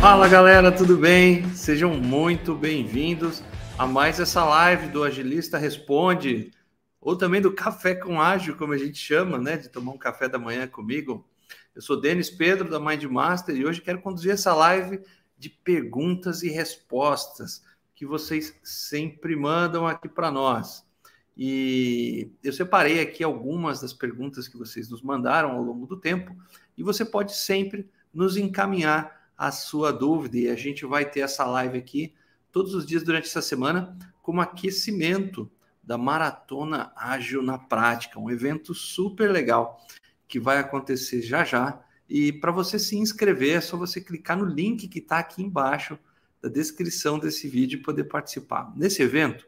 Fala galera, tudo bem? Sejam muito bem-vindos a mais essa live do Agilista Responde, ou também do Café com Ágil, como a gente chama, né? De tomar um café da manhã comigo. Eu sou Denis Pedro da Mindmaster e hoje quero conduzir essa live de perguntas e respostas que vocês sempre mandam aqui para nós. E eu separei aqui algumas das perguntas que vocês nos mandaram ao longo do tempo e você pode sempre nos encaminhar a sua dúvida e a gente vai ter essa live aqui todos os dias durante essa semana como aquecimento da Maratona Ágil na Prática, um evento super legal que vai acontecer já já. E para você se inscrever, é só você clicar no link que está aqui embaixo da descrição desse vídeo e poder participar. Nesse evento,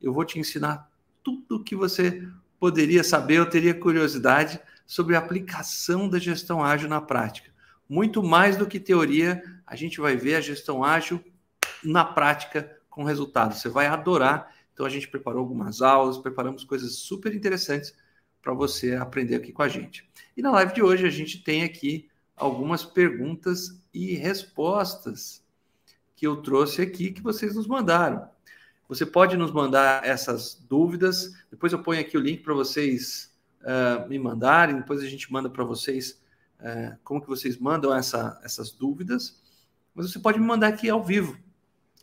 eu vou te ensinar tudo o que você poderia saber ou teria curiosidade sobre a aplicação da gestão ágil na prática muito mais do que teoria, a gente vai ver a gestão ágil na prática com resultados. Você vai adorar. Então a gente preparou algumas aulas, preparamos coisas super interessantes para você aprender aqui com a gente. E na live de hoje a gente tem aqui algumas perguntas e respostas que eu trouxe aqui que vocês nos mandaram. Você pode nos mandar essas dúvidas. Depois eu ponho aqui o link para vocês uh, me mandarem. Depois a gente manda para vocês é, como que vocês mandam essa, essas dúvidas, mas você pode me mandar aqui ao vivo.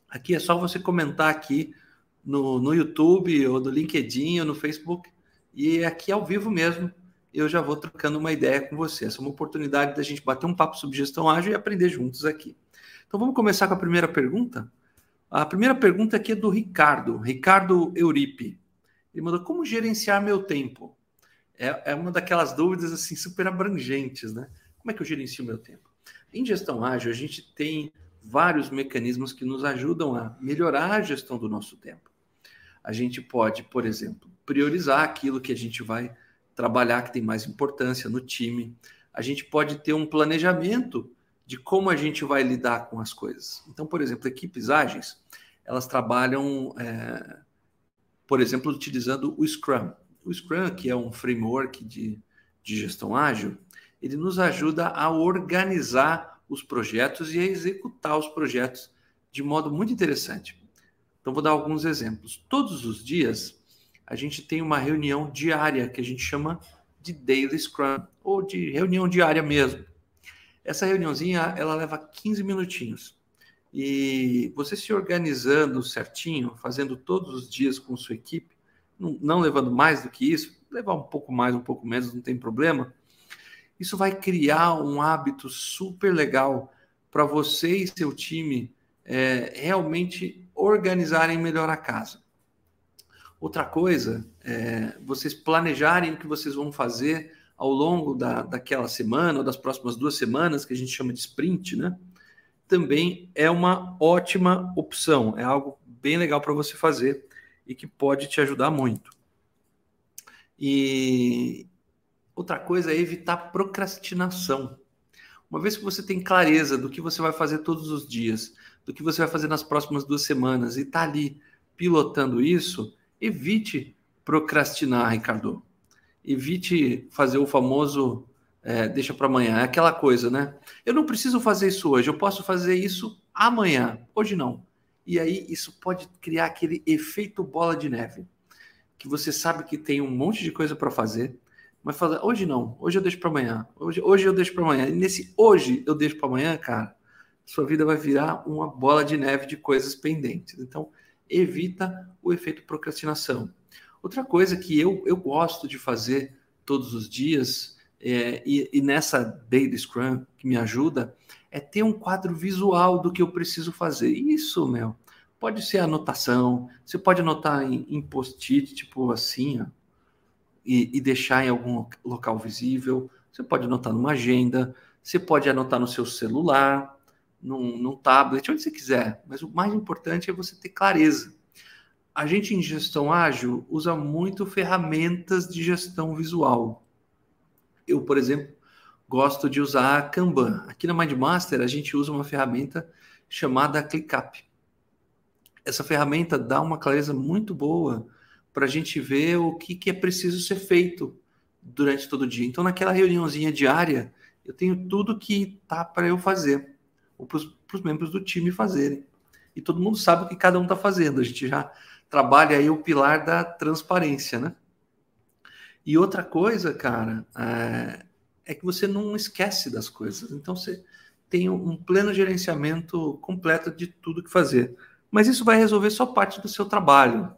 Aqui é só você comentar aqui no, no YouTube ou no LinkedIn ou no Facebook e aqui ao vivo mesmo eu já vou trocando uma ideia com você. Essa é uma oportunidade da gente bater um papo sobre gestão ágil e aprender juntos aqui. Então vamos começar com a primeira pergunta. A primeira pergunta aqui é do Ricardo, Ricardo Euripe. Ele mandou como gerenciar meu tempo é, é uma daquelas dúvidas assim super abrangentes, né? Como é que eu gerencio meu tempo? Em gestão ágil, a gente tem vários mecanismos que nos ajudam a melhorar a gestão do nosso tempo. A gente pode, por exemplo, priorizar aquilo que a gente vai trabalhar que tem mais importância no time. A gente pode ter um planejamento de como a gente vai lidar com as coisas. Então, por exemplo, equipes ágeis, elas trabalham, é, por exemplo, utilizando o Scrum. O Scrum, que é um framework de, de gestão ágil, ele nos ajuda a organizar os projetos e a executar os projetos de modo muito interessante. Então, vou dar alguns exemplos. Todos os dias, a gente tem uma reunião diária que a gente chama de Daily Scrum, ou de reunião diária mesmo. Essa reuniãozinha, ela leva 15 minutinhos. E você se organizando certinho, fazendo todos os dias com sua equipe, não, não levando mais do que isso, levar um pouco mais, um pouco menos, não tem problema. Isso vai criar um hábito super legal para você e seu time é, realmente organizarem melhor a casa. Outra coisa, é vocês planejarem o que vocês vão fazer ao longo da, daquela semana ou das próximas duas semanas, que a gente chama de sprint, né? Também é uma ótima opção, é algo bem legal para você fazer e que pode te ajudar muito. E outra coisa é evitar procrastinação. Uma vez que você tem clareza do que você vai fazer todos os dias, do que você vai fazer nas próximas duas semanas e está ali pilotando isso, evite procrastinar, Ricardo. Evite fazer o famoso é, deixa para amanhã. É aquela coisa, né? Eu não preciso fazer isso hoje, eu posso fazer isso amanhã. Hoje não. E aí isso pode criar aquele efeito bola de neve, que você sabe que tem um monte de coisa para fazer, mas fala, hoje não, hoje eu deixo para amanhã, hoje, hoje eu deixo para amanhã. E nesse hoje eu deixo para amanhã, cara, sua vida vai virar uma bola de neve de coisas pendentes. Então, evita o efeito procrastinação. Outra coisa que eu, eu gosto de fazer todos os dias, é, e, e nessa Daily Scrum que me ajuda, é ter um quadro visual do que eu preciso fazer. Isso, meu, pode ser anotação, você pode anotar em, em post-it, tipo assim, ó, e, e, deixar em algum local visível. Você pode anotar numa agenda, você pode anotar no seu celular, num, num tablet, onde você quiser. Mas o mais importante é você ter clareza. A gente em gestão ágil usa muito ferramentas de gestão visual. Eu, por exemplo, gosto de usar Kanban. Aqui na MindMaster a gente usa uma ferramenta chamada ClickUp. Essa ferramenta dá uma clareza muito boa para a gente ver o que, que é preciso ser feito durante todo o dia. Então, naquela reuniãozinha diária, eu tenho tudo que tá para eu fazer, ou para os membros do time fazerem. E todo mundo sabe o que cada um está fazendo. A gente já trabalha aí o pilar da transparência, né? E outra coisa, cara, é, é que você não esquece das coisas. Então, você tem um pleno gerenciamento completo de tudo que fazer. Mas isso vai resolver só parte do seu trabalho.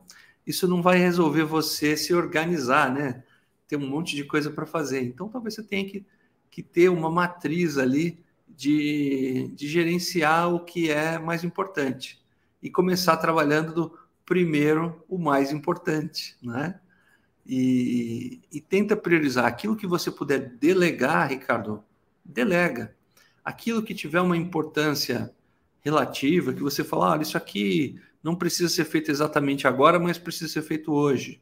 Isso não vai resolver você se organizar, né? Ter um monte de coisa para fazer. Então, talvez você tenha que, que ter uma matriz ali de, de gerenciar o que é mais importante e começar trabalhando do primeiro, o mais importante, né? E, e tenta priorizar aquilo que você puder delegar, Ricardo, delega aquilo que tiver uma importância relativa, que você fala, olha, isso aqui não precisa ser feito exatamente agora, mas precisa ser feito hoje.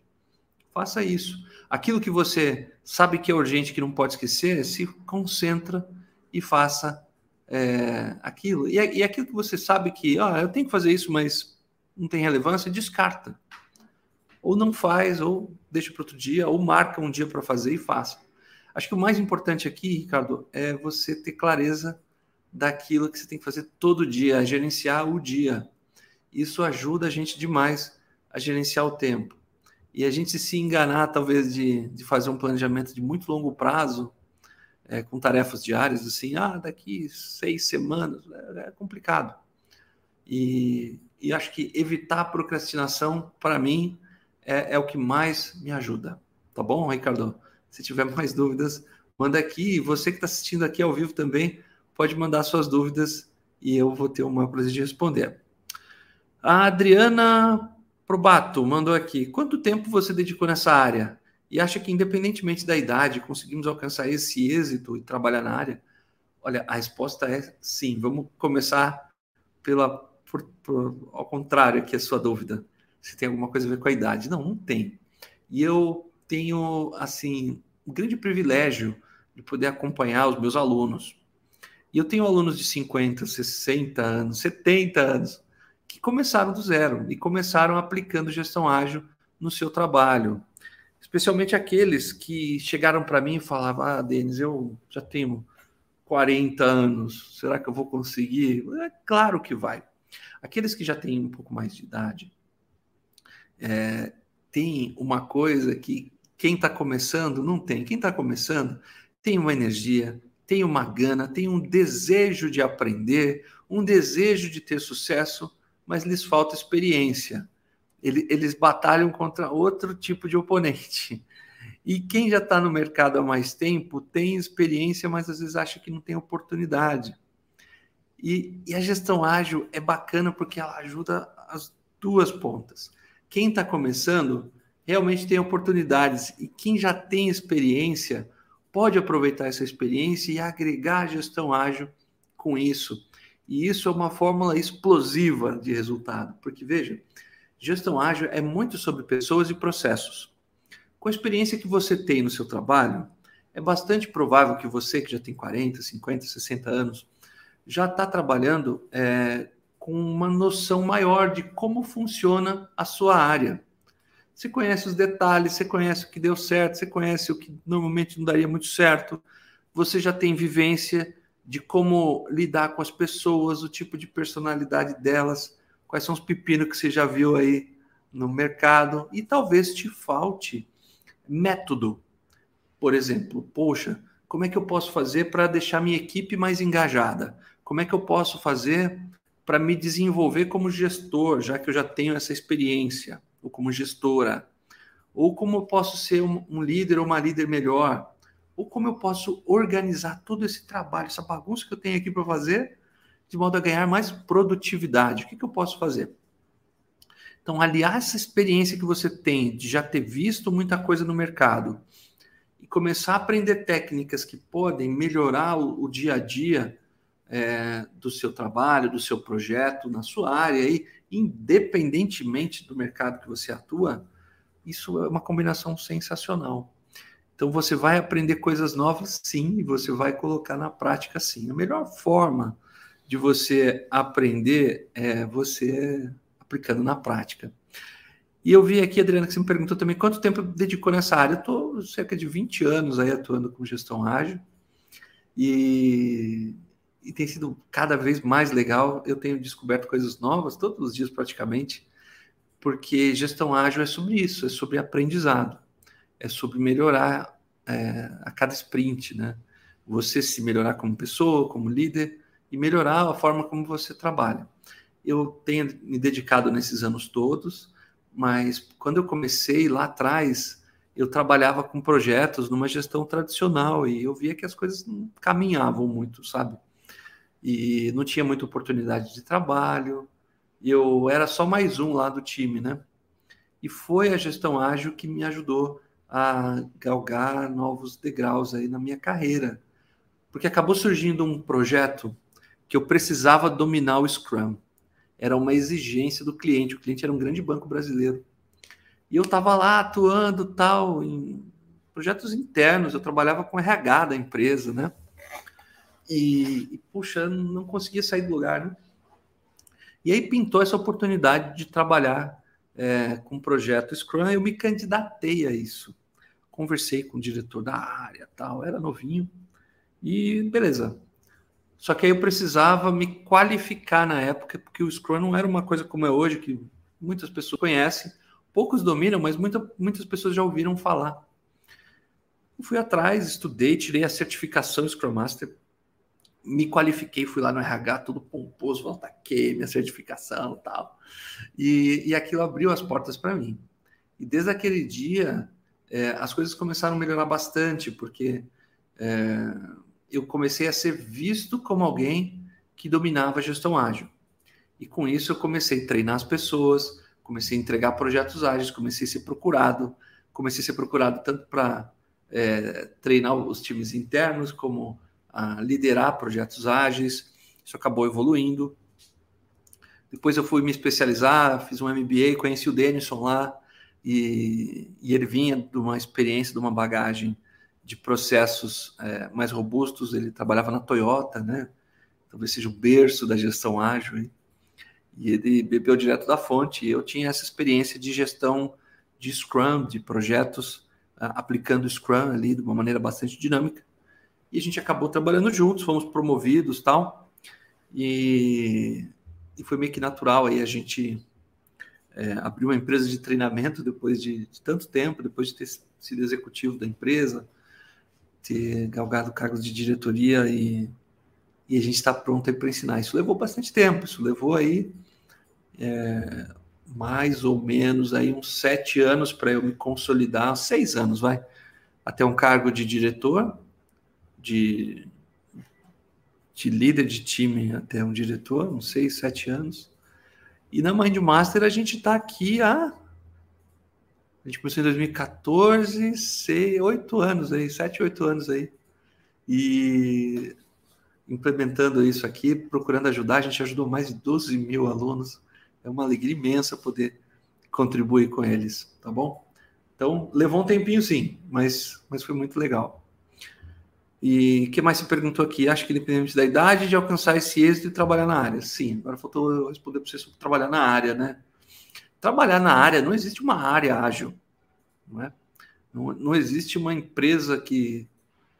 Faça isso. Aquilo que você sabe que é urgente, que não pode esquecer, se concentra e faça é, aquilo. E, e aquilo que você sabe que, ah, eu tenho que fazer isso, mas não tem relevância, descarta. Ou não faz, ou deixa para outro dia, ou marca um dia para fazer e faça. Acho que o mais importante aqui, Ricardo, é você ter clareza daquilo que você tem que fazer todo dia, gerenciar o dia. Isso ajuda a gente demais a gerenciar o tempo. E a gente se enganar, talvez, de, de fazer um planejamento de muito longo prazo, é, com tarefas diárias, assim, ah, daqui seis semanas, é, é complicado. E, e, acho que evitar a procrastinação, para mim, é, é o que mais me ajuda. Tá bom, Ricardo? Se tiver mais dúvidas, manda aqui. E você que está assistindo aqui ao vivo também, pode mandar suas dúvidas e eu vou ter uma prazer de responder. A Adriana Probato mandou aqui: quanto tempo você dedicou nessa área? E acha que, independentemente da idade, conseguimos alcançar esse êxito e trabalhar na área? Olha, a resposta é sim. Vamos começar pela, por, por, ao contrário aqui a sua dúvida. Se tem alguma coisa a ver com a idade. Não, não tem. E eu tenho, assim, um grande privilégio de poder acompanhar os meus alunos. E eu tenho alunos de 50, 60 anos, 70 anos, que começaram do zero e começaram aplicando gestão ágil no seu trabalho. Especialmente aqueles que chegaram para mim e falavam: Ah, Denis, eu já tenho 40 anos, será que eu vou conseguir? É claro que vai. Aqueles que já têm um pouco mais de idade, é, tem uma coisa que quem está começando não tem. Quem está começando tem uma energia, tem uma gana, tem um desejo de aprender, um desejo de ter sucesso, mas lhes falta experiência. Eles batalham contra outro tipo de oponente. E quem já está no mercado há mais tempo tem experiência, mas às vezes acha que não tem oportunidade. E, e a gestão ágil é bacana porque ela ajuda as duas pontas. Quem está começando realmente tem oportunidades e quem já tem experiência pode aproveitar essa experiência e agregar a gestão ágil com isso. E isso é uma fórmula explosiva de resultado, porque veja, gestão ágil é muito sobre pessoas e processos. Com a experiência que você tem no seu trabalho, é bastante provável que você, que já tem 40, 50, 60 anos, já está trabalhando é, com uma noção maior de como funciona a sua área. Você conhece os detalhes, você conhece o que deu certo, você conhece o que normalmente não daria muito certo, você já tem vivência de como lidar com as pessoas, o tipo de personalidade delas, quais são os pepinos que você já viu aí no mercado, e talvez te falte método. Por exemplo, poxa, como é que eu posso fazer para deixar minha equipe mais engajada? Como é que eu posso fazer para me desenvolver como gestor, já que eu já tenho essa experiência? ou como gestora, ou como eu posso ser um, um líder ou uma líder melhor, ou como eu posso organizar todo esse trabalho, essa bagunça que eu tenho aqui para fazer, de modo a ganhar mais produtividade. O que, que eu posso fazer? Então, aliar essa experiência que você tem de já ter visto muita coisa no mercado e começar a aprender técnicas que podem melhorar o, o dia a dia é, do seu trabalho, do seu projeto, na sua área aí, independentemente do mercado que você atua, isso é uma combinação sensacional. Então você vai aprender coisas novas, sim, e você vai colocar na prática, sim. A melhor forma de você aprender é você aplicando na prática. E eu vi aqui, Adriana, que você me perguntou também quanto tempo dedicou nessa área. Eu estou cerca de 20 anos aí atuando com gestão ágil e, e tem sido cada vez mais legal. Eu tenho descoberto coisas novas todos os dias praticamente, porque gestão ágil é sobre isso, é sobre aprendizado, é sobre melhorar é, a cada sprint, né? Você se melhorar como pessoa, como líder e melhorar a forma como você trabalha. Eu tenho me dedicado nesses anos todos mas quando eu comecei lá atrás, eu trabalhava com projetos numa gestão tradicional e eu via que as coisas não caminhavam muito, sabe? E não tinha muita oportunidade de trabalho, eu era só mais um lá do time, né? E foi a gestão ágil que me ajudou a galgar novos degraus aí na minha carreira. Porque acabou surgindo um projeto que eu precisava dominar o Scrum era uma exigência do cliente. O cliente era um grande banco brasileiro. E eu estava lá atuando tal em projetos internos. Eu trabalhava com RH da empresa, né? E, e puxa, não conseguia sair do lugar. Né? E aí pintou essa oportunidade de trabalhar é, com o projeto Scrum. Eu me candidatei a isso. Conversei com o diretor da área, tal. Era novinho. E beleza, só que aí eu precisava me qualificar na época, porque o Scrum não era uma coisa como é hoje, que muitas pessoas conhecem, poucos dominam, mas muita, muitas pessoas já ouviram falar. Eu fui atrás, estudei, tirei a certificação Scrum Master, me qualifiquei, fui lá no RH, tudo pomposo, volta aqui, minha certificação e tal. E, e aquilo abriu as portas para mim. E desde aquele dia, é, as coisas começaram a melhorar bastante, porque é, eu comecei a ser visto como alguém que dominava a gestão ágil. E com isso eu comecei a treinar as pessoas, comecei a entregar projetos ágeis, comecei a ser procurado, comecei a ser procurado tanto para é, treinar os times internos, como a liderar projetos ágeis. Isso acabou evoluindo. Depois eu fui me especializar, fiz um MBA, conheci o Denison lá, e, e ele vinha de uma experiência, de uma bagagem de processos é, mais robustos. Ele trabalhava na Toyota, né? Talvez seja o berço da gestão ágil. Hein? E ele bebeu direto da fonte. E eu tinha essa experiência de gestão de Scrum, de projetos aplicando Scrum ali de uma maneira bastante dinâmica. E a gente acabou trabalhando juntos, fomos promovidos tal. E, e foi meio que natural aí a gente é, abrir uma empresa de treinamento depois de, de tanto tempo, depois de ter sido executivo da empresa, ter galgado cargos de diretoria e, e a gente está pronto para ensinar. Isso levou bastante tempo, isso levou aí é, mais ou menos aí uns sete anos para eu me consolidar, seis anos, vai, até um cargo de diretor, de, de líder de time até um diretor, uns seis, sete anos. E na Mind Master a gente está aqui há a gente começou em 2014, sei, oito anos aí, sete, oito anos aí. E implementando isso aqui, procurando ajudar, a gente ajudou mais de 12 mil alunos. É uma alegria imensa poder contribuir com eles, tá bom? Então, levou um tempinho sim, mas, mas foi muito legal. E o que mais se perguntou aqui? Acho que independente da idade de alcançar esse êxito e trabalhar na área. Sim, agora faltou eu responder para você sobre trabalhar na área, né? trabalhar na área, não existe uma área ágil. Não, é? não, não existe uma empresa que.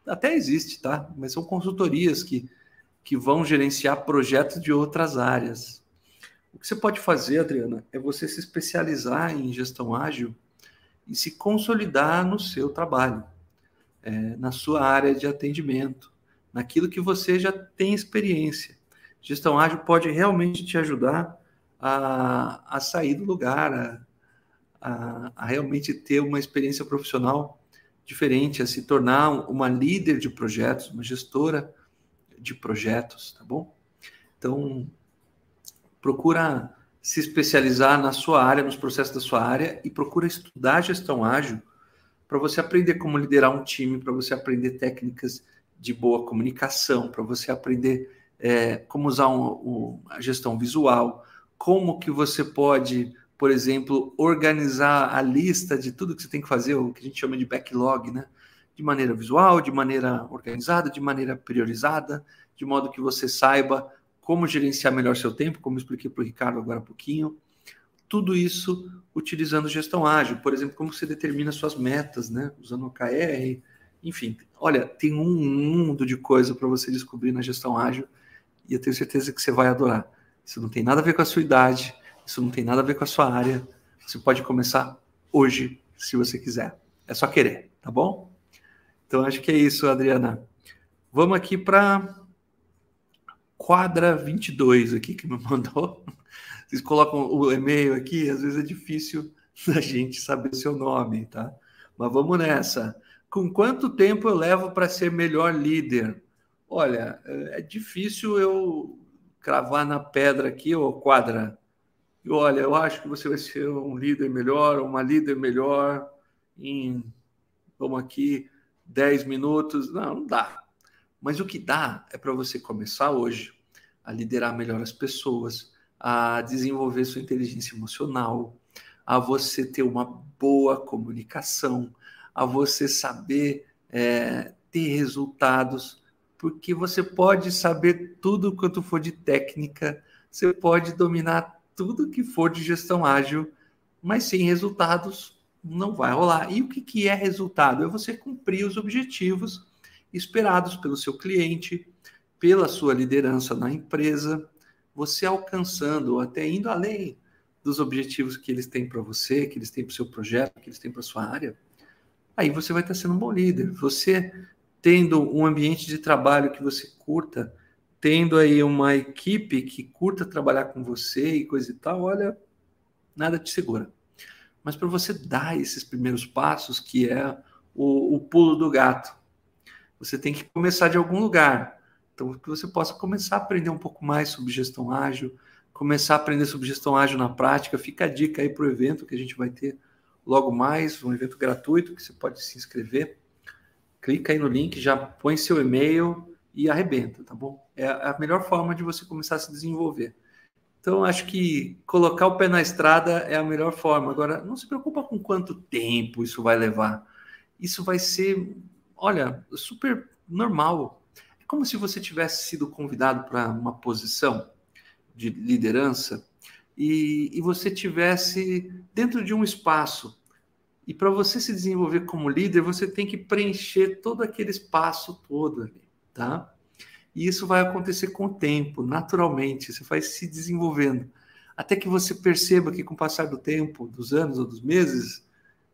Até existe, tá? Mas são consultorias que, que vão gerenciar projetos de outras áreas. O que você pode fazer, Adriana, é você se especializar em gestão ágil e se consolidar no seu trabalho, é, na sua área de atendimento, naquilo que você já tem experiência. Gestão ágil pode realmente te ajudar a, a sair do lugar, a, a, a realmente ter uma experiência profissional diferente, a se tornar uma líder de projetos, uma gestora de projetos, tá bom? Então, procura se especializar na sua área, nos processos da sua área e procura estudar gestão ágil para você aprender como liderar um time, para você aprender técnicas de boa comunicação, para você aprender é, como usar um, um, a gestão visual, como que você pode, por exemplo, organizar a lista de tudo que você tem que fazer, o que a gente chama de backlog, né? De maneira visual, de maneira organizada, de maneira priorizada, de modo que você saiba como gerenciar melhor seu tempo, como expliquei para o Ricardo agora há pouquinho. Tudo isso utilizando gestão ágil. Por exemplo, como você determina suas metas, né? Usando OKR, enfim. Olha, tem um mundo de coisa para você descobrir na gestão ágil e eu tenho certeza que você vai adorar. Isso não tem nada a ver com a sua idade, isso não tem nada a ver com a sua área. Você pode começar hoje, se você quiser. É só querer, tá bom? Então acho que é isso, Adriana. Vamos aqui para quadra 22 aqui que me mandou. Vocês colocam o e-mail aqui, às vezes é difícil da gente saber seu nome, tá? Mas vamos nessa. Com quanto tempo eu levo para ser melhor líder? Olha, é difícil eu cravar na pedra aqui, ô quadra. E olha, eu acho que você vai ser um líder melhor, uma líder melhor em, vamos aqui, 10 minutos. Não, não dá. Mas o que dá é para você começar hoje a liderar melhor as pessoas, a desenvolver sua inteligência emocional, a você ter uma boa comunicação, a você saber é, ter resultados, porque você pode saber tudo quanto for de técnica, você pode dominar tudo que for de gestão ágil, mas sem resultados não vai rolar. E o que, que é resultado? É você cumprir os objetivos esperados pelo seu cliente, pela sua liderança na empresa, você alcançando ou até indo além dos objetivos que eles têm para você, que eles têm para o seu projeto, que eles têm para sua área, aí você vai estar sendo um bom líder. Você tendo um ambiente de trabalho que você curta, tendo aí uma equipe que curta trabalhar com você e coisa e tal, olha, nada te segura. Mas para você dar esses primeiros passos, que é o, o pulo do gato, você tem que começar de algum lugar. Então, que você possa começar a aprender um pouco mais sobre gestão ágil, começar a aprender sobre gestão ágil na prática. Fica a dica aí para o evento que a gente vai ter logo mais, um evento gratuito que você pode se inscrever. Clica aí no link, já põe seu e-mail e arrebenta, tá bom? É a melhor forma de você começar a se desenvolver. Então, acho que colocar o pé na estrada é a melhor forma. Agora, não se preocupa com quanto tempo isso vai levar. Isso vai ser, olha, super normal como se você tivesse sido convidado para uma posição de liderança e, e você tivesse dentro de um espaço. E para você se desenvolver como líder, você tem que preencher todo aquele espaço todo ali, tá? E isso vai acontecer com o tempo, naturalmente, você vai se desenvolvendo. Até que você perceba que com o passar do tempo, dos anos ou dos meses,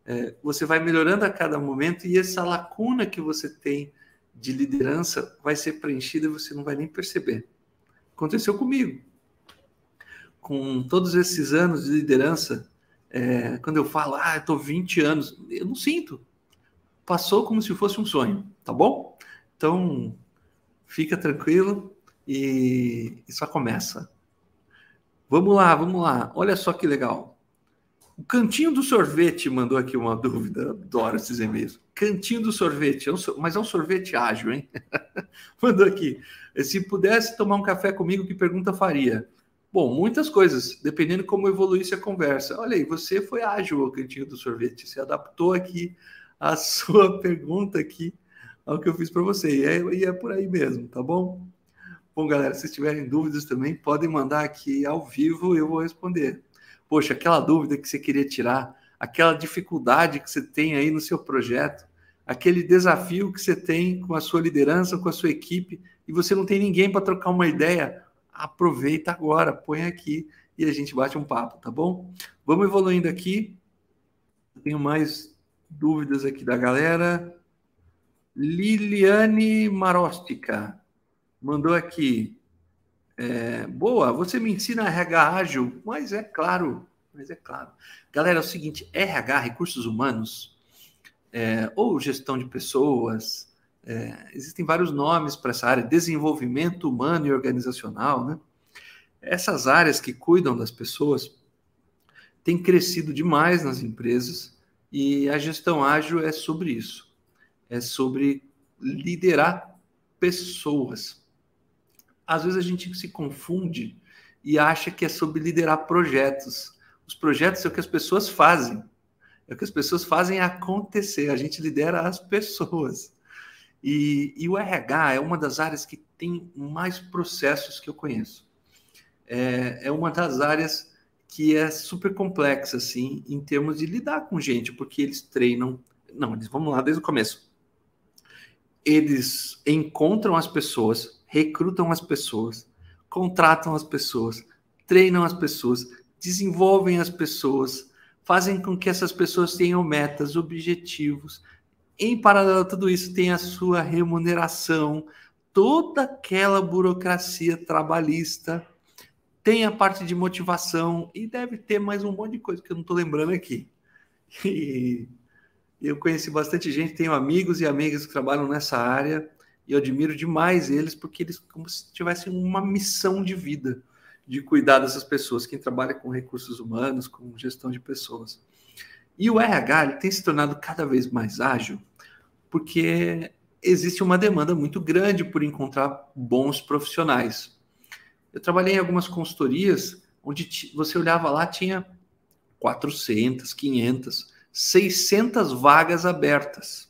é, você vai melhorando a cada momento e essa lacuna que você tem de liderança vai ser preenchida e você não vai nem perceber. Aconteceu comigo. Com todos esses anos de liderança, é, quando eu falo, ah, eu estou 20 anos, eu não sinto. Passou como se fosse um sonho, tá bom? Então, fica tranquilo e, e só começa. Vamos lá, vamos lá. Olha só que legal. O Cantinho do Sorvete mandou aqui uma dúvida, adoro esses e-mails. Cantinho do Sorvete, é mas é um sorvete ágil, hein? mandou aqui. Se pudesse tomar um café comigo, que pergunta faria? Bom, muitas coisas, dependendo como evoluísse a conversa. Olha aí, você foi ágil, o Cantinho do Sorvete, você adaptou aqui a sua pergunta aqui ao que eu fiz para você. E é, e é por aí mesmo, tá bom? Bom, galera, se tiverem dúvidas também, podem mandar aqui ao vivo, eu vou responder poxa, aquela dúvida que você queria tirar, aquela dificuldade que você tem aí no seu projeto, aquele desafio que você tem com a sua liderança, com a sua equipe, e você não tem ninguém para trocar uma ideia, aproveita agora, põe aqui e a gente bate um papo, tá bom? Vamos evoluindo aqui. Tenho mais dúvidas aqui da galera. Liliane Marostica mandou aqui. É, boa, você me ensina RH ágil, mas é claro, mas é claro. Galera, é o seguinte, RH, recursos humanos, é, ou gestão de pessoas, é, existem vários nomes para essa área, desenvolvimento humano e organizacional, né? Essas áreas que cuidam das pessoas têm crescido demais nas empresas e a gestão ágil é sobre isso. É sobre liderar pessoas às vezes a gente se confunde e acha que é sobre liderar projetos. Os projetos é o que as pessoas fazem. É o que as pessoas fazem acontecer. A gente lidera as pessoas. E, e o RH é uma das áreas que tem mais processos que eu conheço. É, é uma das áreas que é super complexa, assim, em termos de lidar com gente, porque eles treinam. Não, eles vamos lá desde o começo. Eles encontram as pessoas, recrutam as pessoas, contratam as pessoas, treinam as pessoas, desenvolvem as pessoas, fazem com que essas pessoas tenham metas, objetivos. Em paralelo a tudo isso, tem a sua remuneração, toda aquela burocracia trabalhista tem a parte de motivação e deve ter mais um monte de coisa que eu não estou lembrando aqui. E eu conheci bastante gente, tenho amigos e amigas que trabalham nessa área e eu admiro demais eles porque eles como se tivessem uma missão de vida de cuidar dessas pessoas, quem trabalha com recursos humanos, com gestão de pessoas. E o RH tem se tornado cada vez mais ágil porque existe uma demanda muito grande por encontrar bons profissionais. Eu trabalhei em algumas consultorias onde você olhava lá, tinha 400, 500, 600 vagas abertas.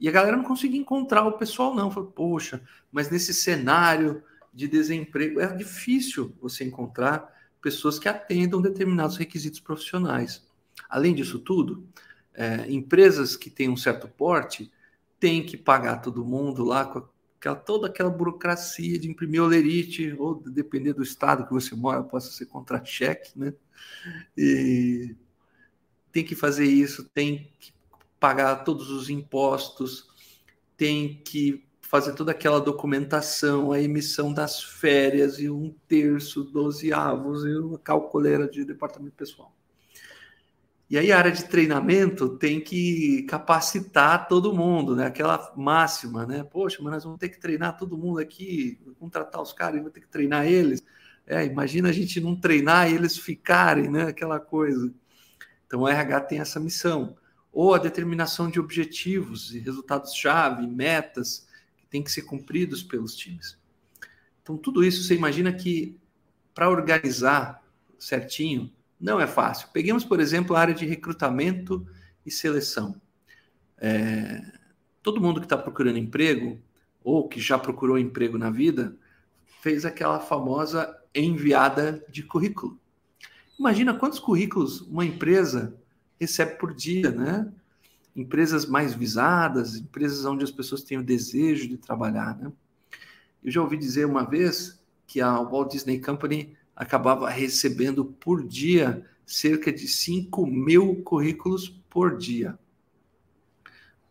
E a galera não conseguia encontrar o pessoal, não. Falei, poxa, mas nesse cenário de desemprego é difícil você encontrar pessoas que atendam determinados requisitos profissionais. Além disso tudo, é, empresas que têm um certo porte têm que pagar todo mundo lá com aquela, toda aquela burocracia de imprimir olerite, ou depender do estado que você mora, possa ser contra-cheque, né? E tem que fazer isso, tem que pagar todos os impostos, tem que fazer toda aquela documentação, a emissão das férias e um terço, doze avos e uma calculeira de departamento pessoal. E aí a área de treinamento tem que capacitar todo mundo, né? Aquela máxima, né? Poxa, mas nós vamos ter que treinar todo mundo aqui, contratar os caras e vamos ter que treinar eles. É, imagina a gente não treinar e eles ficarem, né? Aquela coisa. Então o RH tem essa missão. Ou a determinação de objetivos e resultados-chave, metas que têm que ser cumpridos pelos times. Então tudo isso você imagina que para organizar certinho, não é fácil. Peguemos, por exemplo, a área de recrutamento e seleção. É, todo mundo que está procurando emprego, ou que já procurou emprego na vida, fez aquela famosa enviada de currículo. Imagina quantos currículos uma empresa recebe por dia, né? Empresas mais visadas, empresas onde as pessoas têm o desejo de trabalhar, né? Eu já ouvi dizer uma vez que a Walt Disney Company acabava recebendo por dia cerca de 5 mil currículos por dia.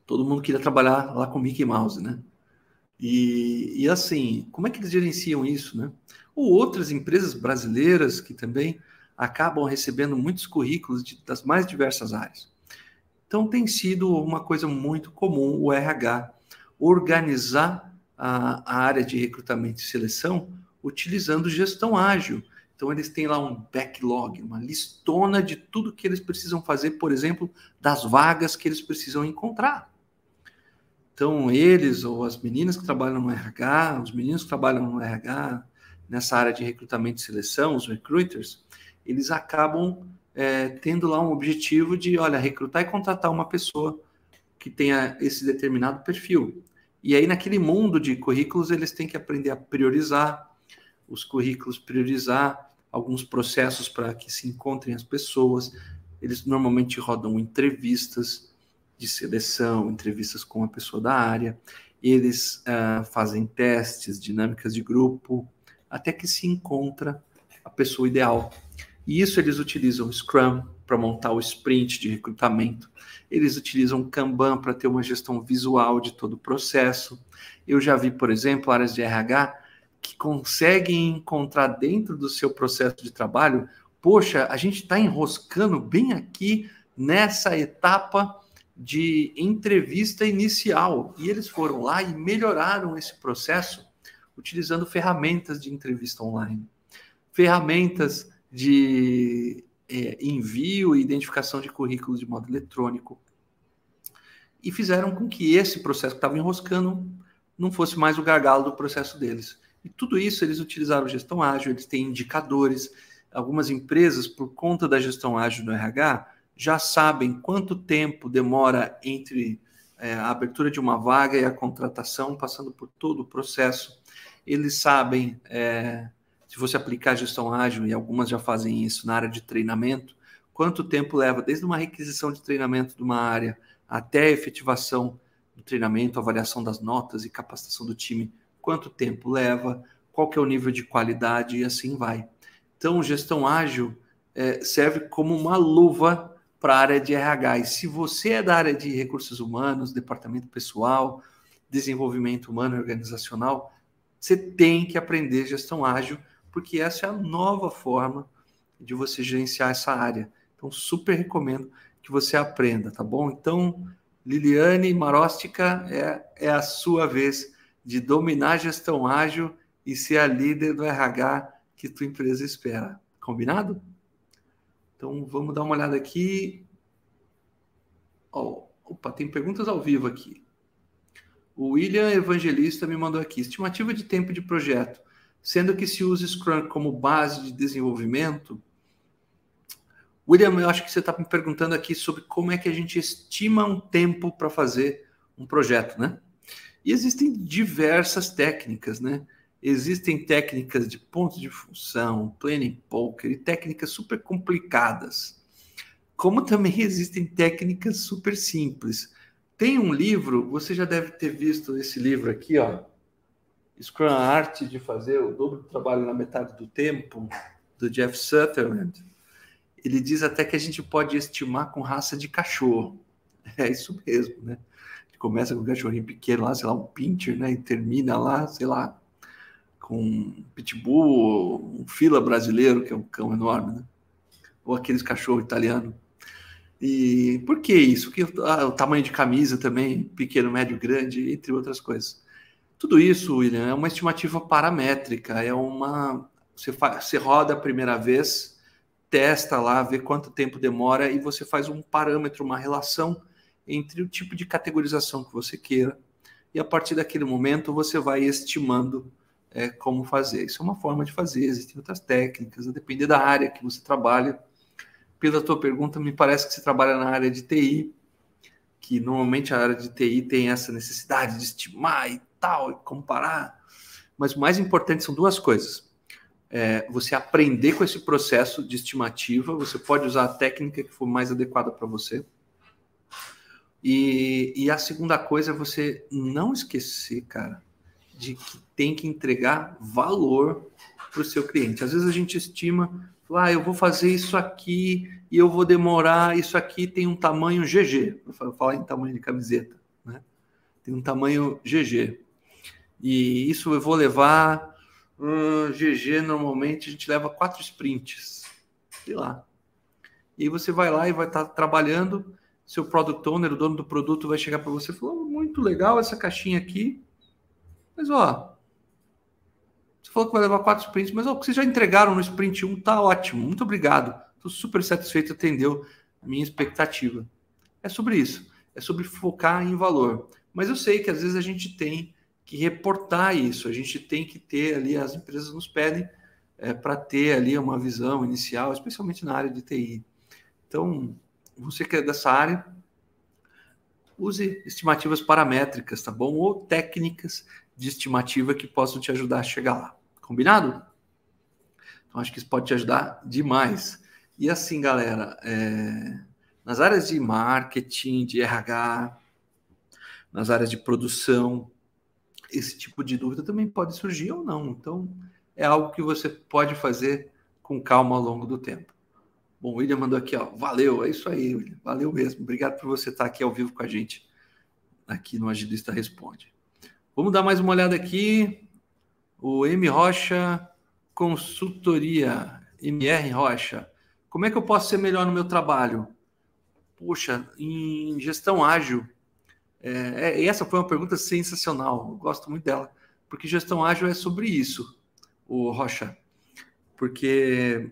Todo mundo queria trabalhar lá com Mickey Mouse, né? E, e assim, como é que eles gerenciam isso, né? Ou outras empresas brasileiras que também acabam recebendo muitos currículos de, das mais diversas áreas. Então, tem sido uma coisa muito comum o RH organizar a, a área de recrutamento e seleção utilizando gestão ágil, então, eles têm lá um backlog, uma listona de tudo que eles precisam fazer, por exemplo, das vagas que eles precisam encontrar. Então, eles ou as meninas que trabalham no RH, os meninos que trabalham no RH, nessa área de recrutamento e seleção, os recruiters, eles acabam é, tendo lá um objetivo de, olha, recrutar e contratar uma pessoa que tenha esse determinado perfil. E aí, naquele mundo de currículos, eles têm que aprender a priorizar os currículos, priorizar alguns processos para que se encontrem as pessoas. Eles normalmente rodam entrevistas de seleção, entrevistas com a pessoa da área. Eles uh, fazem testes, dinâmicas de grupo, até que se encontra a pessoa ideal. E isso eles utilizam Scrum para montar o sprint de recrutamento. Eles utilizam Kanban para ter uma gestão visual de todo o processo. Eu já vi, por exemplo, áreas de RH que conseguem encontrar dentro do seu processo de trabalho, poxa, a gente está enroscando bem aqui nessa etapa de entrevista inicial. E eles foram lá e melhoraram esse processo utilizando ferramentas de entrevista online, ferramentas de é, envio e identificação de currículos de modo eletrônico. E fizeram com que esse processo que estava enroscando não fosse mais o gargalo do processo deles. E tudo isso eles utilizaram gestão ágil, eles têm indicadores. Algumas empresas, por conta da gestão ágil do RH, já sabem quanto tempo demora entre é, a abertura de uma vaga e a contratação, passando por todo o processo. Eles sabem é, se você aplicar gestão ágil, e algumas já fazem isso na área de treinamento, quanto tempo leva desde uma requisição de treinamento de uma área até a efetivação do treinamento, avaliação das notas e capacitação do time, quanto tempo leva, qual que é o nível de qualidade e assim vai. Então, gestão ágil é, serve como uma luva para a área de RH. E se você é da área de recursos humanos, departamento pessoal, desenvolvimento humano e organizacional, você tem que aprender gestão ágil, porque essa é a nova forma de você gerenciar essa área. Então, super recomendo que você aprenda, tá bom? Então, Liliane Maróstica, é, é a sua vez de dominar a gestão ágil e ser a líder do RH que tua empresa espera. Combinado? Então, vamos dar uma olhada aqui. Oh, opa, tem perguntas ao vivo aqui. O William Evangelista me mandou aqui. Estimativa de tempo de projeto. Sendo que se usa Scrum como base de desenvolvimento, William, eu acho que você está me perguntando aqui sobre como é que a gente estima um tempo para fazer um projeto, né? E existem diversas técnicas, né? Existem técnicas de pontos de função, planning poker e técnicas super complicadas. Como também existem técnicas super simples. Tem um livro, você já deve ter visto esse livro aqui, ó. Scrum Art de fazer o dobro do trabalho na metade do tempo, do Jeff Sutherland ele diz até que a gente pode estimar com raça de cachorro. É isso mesmo, né? Começa com um cachorrinho pequeno lá, sei lá, um pincher, né? E termina lá, sei lá, com um pitbull, um fila brasileiro, que é um cão enorme, né? Ou aqueles cachorros italianos. E por que isso? Ah, o tamanho de camisa também, pequeno, médio, grande, entre outras coisas. Tudo isso, William, é uma estimativa paramétrica, é uma. Você, você roda a primeira vez, testa lá, vê quanto tempo demora e você faz um parâmetro, uma relação entre o tipo de categorização que você queira e a partir daquele momento você vai estimando é, como fazer. Isso é uma forma de fazer, existem outras técnicas, a depender da área que você trabalha. Pela tua pergunta, me parece que você trabalha na área de TI, que normalmente a área de TI tem essa necessidade de estimar e tal, e comparar. Mas o mais importante são duas coisas é, você aprender com esse processo de estimativa. Você pode usar a técnica que for mais adequada para você. E, e, a segunda coisa é você não esquecer, cara, de que tem que entregar valor para o seu cliente. Às vezes a gente estima, ah, eu vou fazer isso aqui e eu vou demorar, isso aqui tem um tamanho GG. Vou falar em tamanho de camiseta, né? Tem um tamanho GG. E isso eu vou levar GG, normalmente a gente leva quatro sprints. Sei lá. E aí você vai lá e vai estar tá trabalhando. Seu product owner, o dono do produto, vai chegar para você e falar: muito legal essa caixinha aqui. Mas ó, você falou que vai levar quatro sprints, mas ó, o que vocês já entregaram no sprint 1 tá ótimo. Muito obrigado. Estou super satisfeito, atendeu a minha expectativa. É sobre isso. É sobre focar em valor. Mas eu sei que às vezes a gente tem que reportar isso. A gente tem que ter ali, as empresas nos pedem é, para ter ali uma visão inicial, especialmente na área de TI. Então, você que é dessa área, use estimativas paramétricas, tá bom? Ou técnicas de estimativa que possam te ajudar a chegar lá. Combinado? Então, acho que isso pode te ajudar demais. E assim, galera, é... nas áreas de marketing, de RH, nas áreas de produção, esse tipo de dúvida também pode surgir ou não. Então, é algo que você pode fazer com calma ao longo do tempo. Bom, o William mandou aqui, ó. Valeu, é isso aí, William. Valeu mesmo. Obrigado por você estar aqui ao vivo com a gente, aqui no Agilista Responde. Vamos dar mais uma olhada aqui. O M Rocha Consultoria, MR Rocha. Como é que eu posso ser melhor no meu trabalho? Puxa, em gestão ágil, é, é essa foi uma pergunta sensacional, eu gosto muito dela, porque gestão ágil é sobre isso, o Rocha, porque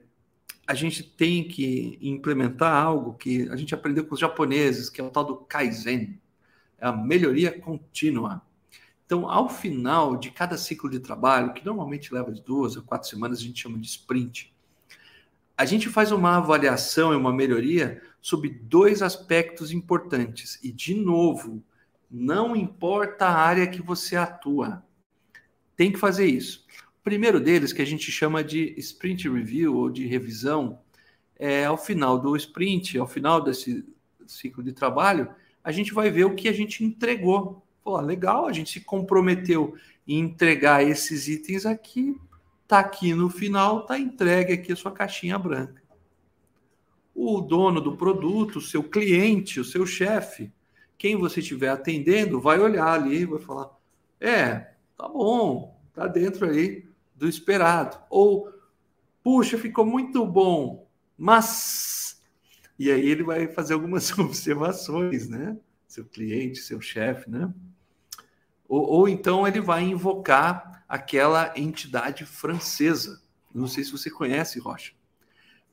a gente tem que implementar algo que a gente aprendeu com os japoneses, que é o tal do Kaizen, é a melhoria contínua. Então, ao final de cada ciclo de trabalho, que normalmente leva de duas a quatro semanas, a gente chama de sprint, a gente faz uma avaliação e uma melhoria sobre dois aspectos importantes. E, de novo, não importa a área que você atua. Tem que fazer isso. O primeiro deles, que a gente chama de sprint review ou de revisão, é ao final do sprint, ao final desse ciclo de trabalho, a gente vai ver o que a gente entregou. Pô, legal, a gente se comprometeu em entregar esses itens aqui, tá aqui no final, tá entregue aqui a sua caixinha branca. O dono do produto, o seu cliente, o seu chefe, quem você estiver atendendo, vai olhar ali e vai falar: é, tá bom, tá dentro aí do esperado. Ou, puxa, ficou muito bom, mas. E aí ele vai fazer algumas observações, né? Seu cliente, seu chefe, né? Ou, ou então ele vai invocar aquela entidade francesa. Não sei se você conhece, Rocha,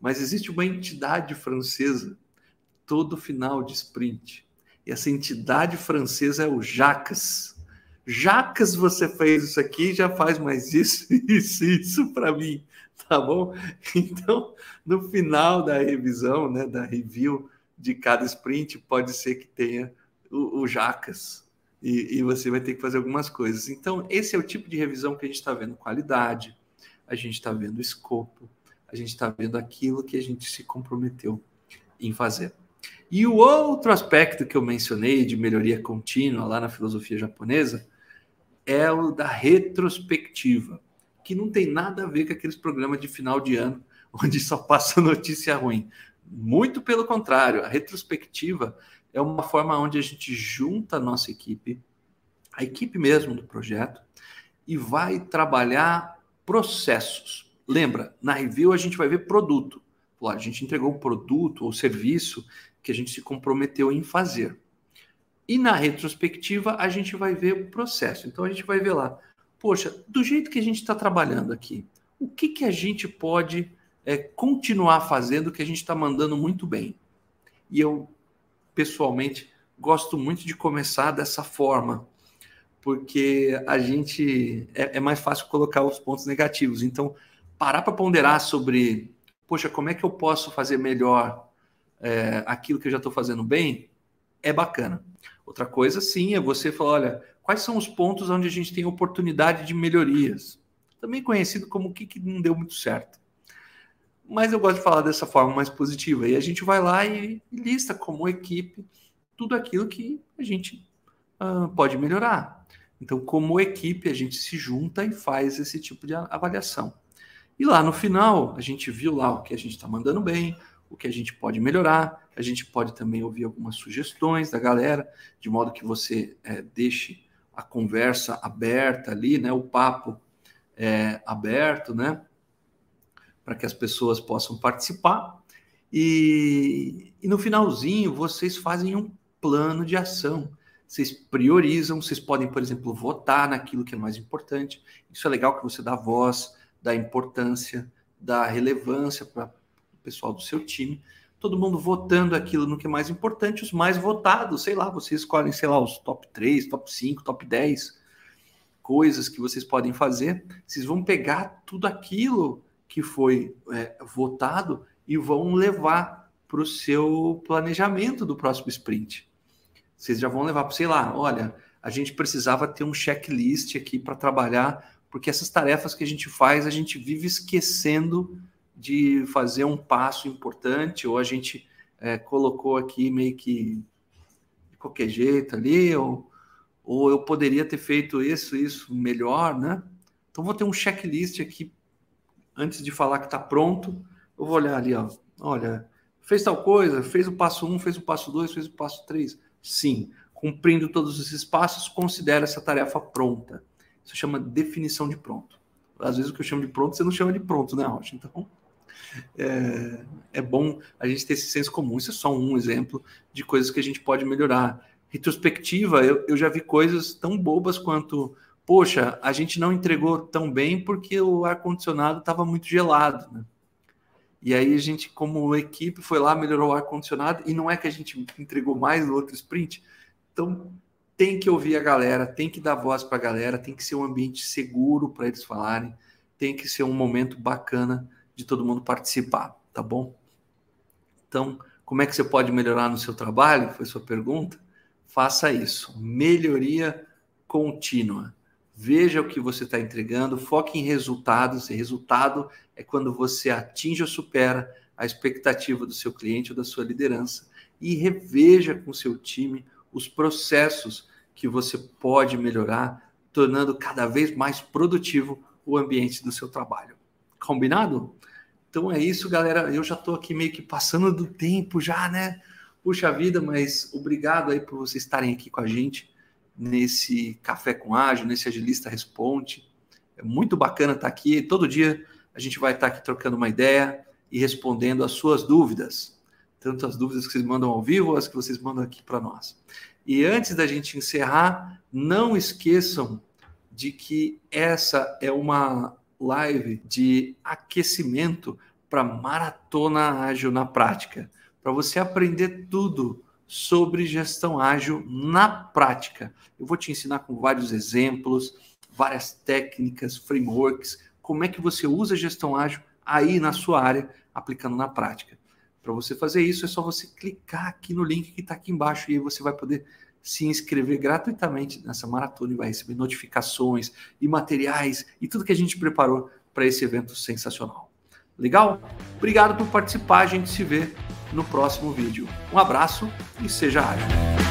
mas existe uma entidade francesa todo final de sprint. E essa entidade francesa é o Jacques. Jacques, você fez isso aqui, já faz mais isso, isso, isso para mim, tá bom? Então, no final da revisão, né, da review de cada sprint, pode ser que tenha o, o Jacques e, e, você vai ter que fazer algumas coisas. Então, esse é o tipo de revisão que a gente está vendo qualidade, a gente está vendo escopo, a gente está vendo aquilo que a gente se comprometeu em fazer. E o outro aspecto que eu mencionei de melhoria contínua lá na filosofia japonesa é o da retrospectiva, que não tem nada a ver com aqueles programas de final de ano onde só passa notícia ruim. Muito pelo contrário, a retrospectiva é uma forma onde a gente junta a nossa equipe, a equipe mesmo do projeto, e vai trabalhar processos. Lembra, na review a gente vai ver produto. A gente entregou o produto ou serviço que a gente se comprometeu em fazer. E na retrospectiva, a gente vai ver o processo. Então, a gente vai ver lá, poxa, do jeito que a gente está trabalhando aqui, o que, que a gente pode é, continuar fazendo que a gente está mandando muito bem? E eu, pessoalmente, gosto muito de começar dessa forma, porque a gente é, é mais fácil colocar os pontos negativos. Então, parar para ponderar sobre, poxa, como é que eu posso fazer melhor é, aquilo que eu já estou fazendo bem, é bacana. Outra coisa, sim, é você falar: olha, quais são os pontos onde a gente tem oportunidade de melhorias? Também conhecido como o que, que não deu muito certo. Mas eu gosto de falar dessa forma mais positiva. E a gente vai lá e, lista como equipe tudo aquilo que a gente uh, pode melhorar. Então, como equipe, a gente se junta e faz esse tipo de avaliação. E lá no final, a gente viu lá o que a gente está mandando bem, o que a gente pode melhorar. A gente pode também ouvir algumas sugestões da galera, de modo que você é, deixe a conversa aberta ali, né? O papo é, aberto, né? Para que as pessoas possam participar. E, e no finalzinho, vocês fazem um plano de ação. Vocês priorizam, vocês podem, por exemplo, votar naquilo que é mais importante. Isso é legal que você dá voz, dá importância, dá relevância para pessoal do seu time, todo mundo votando aquilo no que é mais importante, os mais votados, sei lá, vocês escolhem, sei lá, os top 3, top 5, top 10 coisas que vocês podem fazer. Vocês vão pegar tudo aquilo que foi é, votado e vão levar para o seu planejamento do próximo sprint. Vocês já vão levar para, sei lá, olha, a gente precisava ter um checklist aqui para trabalhar, porque essas tarefas que a gente faz, a gente vive esquecendo de fazer um passo importante, ou a gente é, colocou aqui meio que de qualquer jeito ali, ou, ou eu poderia ter feito isso, isso melhor, né? Então vou ter um checklist aqui antes de falar que está pronto. Eu vou olhar ali, ó. Olha, fez tal coisa, fez o passo 1, um, fez o passo 2, fez o passo 3. Sim, cumprindo todos esses passos, considera essa tarefa pronta. Isso chama definição de pronto. Às vezes o que eu chamo de pronto, você não chama de pronto, né, Rocha? Então, é, é bom a gente ter esse senso comum. Isso é só um exemplo de coisas que a gente pode melhorar. Retrospectiva, eu, eu já vi coisas tão bobas quanto, poxa, a gente não entregou tão bem porque o ar-condicionado estava muito gelado, né? E aí a gente, como equipe, foi lá, melhorou o ar-condicionado, e não é que a gente entregou mais no outro sprint. Então, tem que ouvir a galera, tem que dar voz para a galera, tem que ser um ambiente seguro para eles falarem, tem que ser um momento bacana de todo mundo participar, tá bom? Então, como é que você pode melhorar no seu trabalho? Foi sua pergunta. Faça isso. Melhoria contínua. veja o que você está entregando, foque em resultados. E resultado é quando você atinge ou supera a expectativa do seu cliente ou da sua liderança. E reveja com seu time os processos que você pode melhorar, tornando cada vez mais produtivo o ambiente do seu trabalho. Combinado? Então é isso, galera. Eu já estou aqui meio que passando do tempo já, né? Puxa vida, mas obrigado aí por vocês estarem aqui com a gente nesse Café com Ágil, nesse Agilista Responde. É muito bacana estar aqui. Todo dia a gente vai estar aqui trocando uma ideia e respondendo as suas dúvidas. Tanto as dúvidas que vocês mandam ao vivo, as que vocês mandam aqui para nós. E antes da gente encerrar, não esqueçam de que essa é uma live de aquecimento para maratona ágil na prática, para você aprender tudo sobre gestão ágil na prática. Eu vou te ensinar com vários exemplos, várias técnicas, frameworks, como é que você usa gestão ágil aí na sua área, aplicando na prática. Para você fazer isso, é só você clicar aqui no link que está aqui embaixo e aí você vai poder se inscrever gratuitamente nessa maratona e vai receber notificações e materiais e tudo que a gente preparou para esse evento sensacional. Legal? Obrigado por participar, a gente se vê no próximo vídeo. Um abraço e seja ágil.